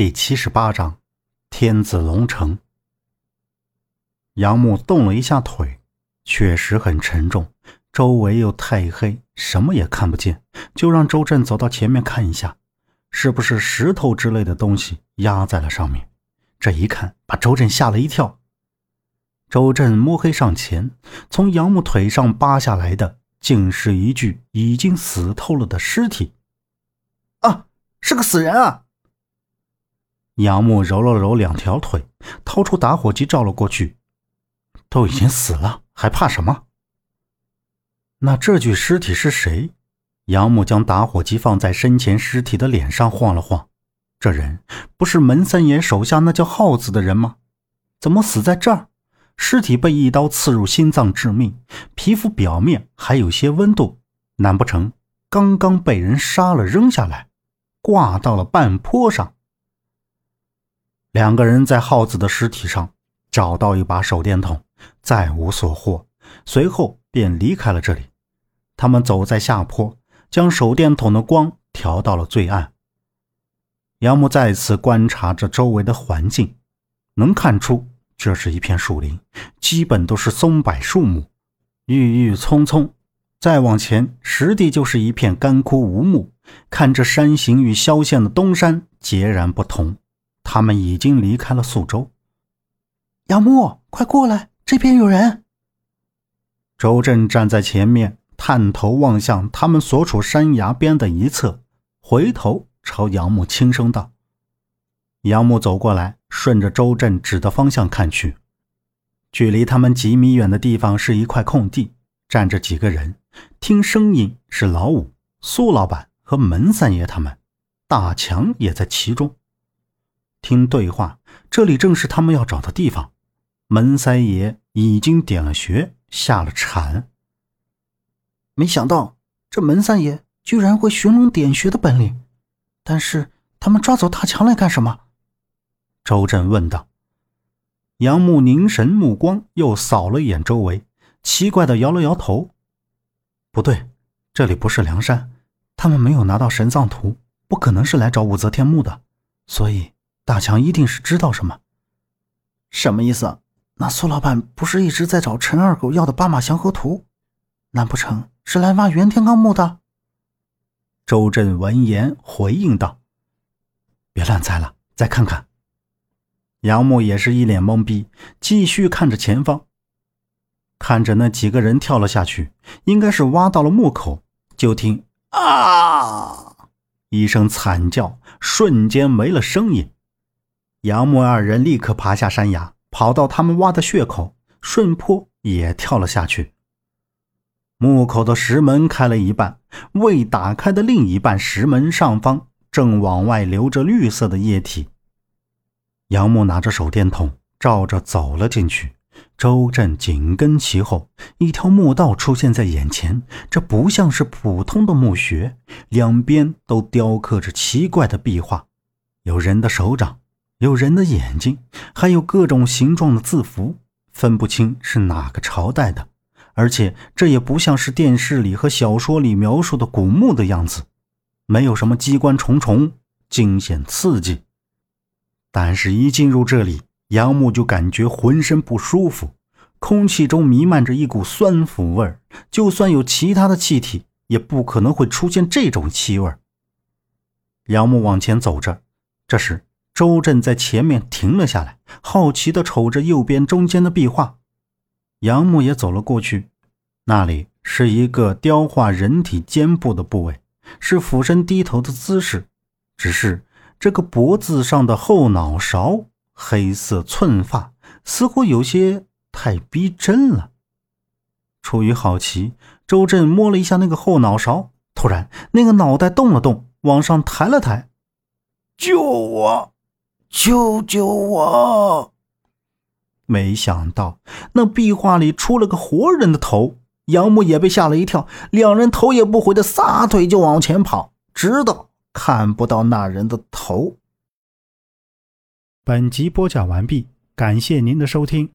第七十八章，天子龙城。杨木动了一下腿，确实很沉重，周围又太黑，什么也看不见，就让周震走到前面看一下，是不是石头之类的东西压在了上面。这一看，把周震吓了一跳。周震摸黑上前，从杨木腿上扒下来的，竟是一具已经死透了的尸体。啊，是个死人啊！杨木揉了揉两条腿，掏出打火机照了过去。都已经死了，还怕什么？那这具尸体是谁？杨木将打火机放在身前尸体的脸上晃了晃。这人不是门三爷手下那叫耗子的人吗？怎么死在这儿？尸体被一刀刺入心脏致命，皮肤表面还有些温度，难不成刚刚被人杀了扔下来，挂到了半坡上？两个人在耗子的尸体上找到一把手电筒，再无所获，随后便离开了这里。他们走在下坡，将手电筒的光调到了最暗。杨木再次观察着周围的环境，能看出这是一片树林，基本都是松柏树木，郁郁葱葱。再往前，实地就是一片干枯无木，看这山形与萧县的东山截然不同。他们已经离开了宿州。杨木，快过来，这边有人。周震站在前面，探头望向他们所处山崖边的一侧，回头朝杨木轻声道：“杨木，走过来，顺着周震指的方向看去，距离他们几米远的地方是一块空地，站着几个人。听声音是老五、苏老板和门三爷他们，大强也在其中。”听对话，这里正是他们要找的地方。门三爷已经点了穴，下了铲。没想到这门三爷居然会寻龙点穴的本领，但是他们抓走大强来干什么？周震问道。杨木凝神目光，又扫了一眼周围，奇怪的摇了摇头：“不对，这里不是梁山，他们没有拿到神藏图，不可能是来找武则天墓的，所以。”大强一定是知道什么，什么意思？那苏老板不是一直在找陈二狗要的八马祥和图？难不成是来挖袁天罡墓的？周震闻言回应道：“别乱猜了，再看看。”杨木也是一脸懵逼，继续看着前方，看着那几个人跳了下去，应该是挖到了墓口。就听“啊”一声惨叫，瞬间没了声音。杨木二人立刻爬下山崖，跑到他们挖的穴口，顺坡也跳了下去。墓口的石门开了一半，未打开的另一半石门上方正往外流着绿色的液体。杨木拿着手电筒照着走了进去，周震紧跟其后。一条墓道出现在眼前，这不像是普通的墓穴，两边都雕刻着奇怪的壁画，有人的手掌。有人的眼睛，还有各种形状的字符，分不清是哪个朝代的。而且这也不像是电视里和小说里描述的古墓的样子，没有什么机关重重、惊险刺激。但是，一进入这里，杨木就感觉浑身不舒服，空气中弥漫着一股酸腐味儿。就算有其他的气体，也不可能会出现这种气味。杨木往前走着，这时。周震在前面停了下来，好奇地瞅着右边中间的壁画。杨木也走了过去，那里是一个雕画人体肩部的部位，是俯身低头的姿势。只是这个脖子上的后脑勺，黑色寸发，似乎有些太逼真了。出于好奇，周震摸了一下那个后脑勺，突然那个脑袋动了动，往上抬了抬：“救我！”救救我！没想到那壁画里出了个活人的头，杨木也被吓了一跳，两人头也不回的撒腿就往前跑，直到看不到那人的头。本集播讲完毕，感谢您的收听。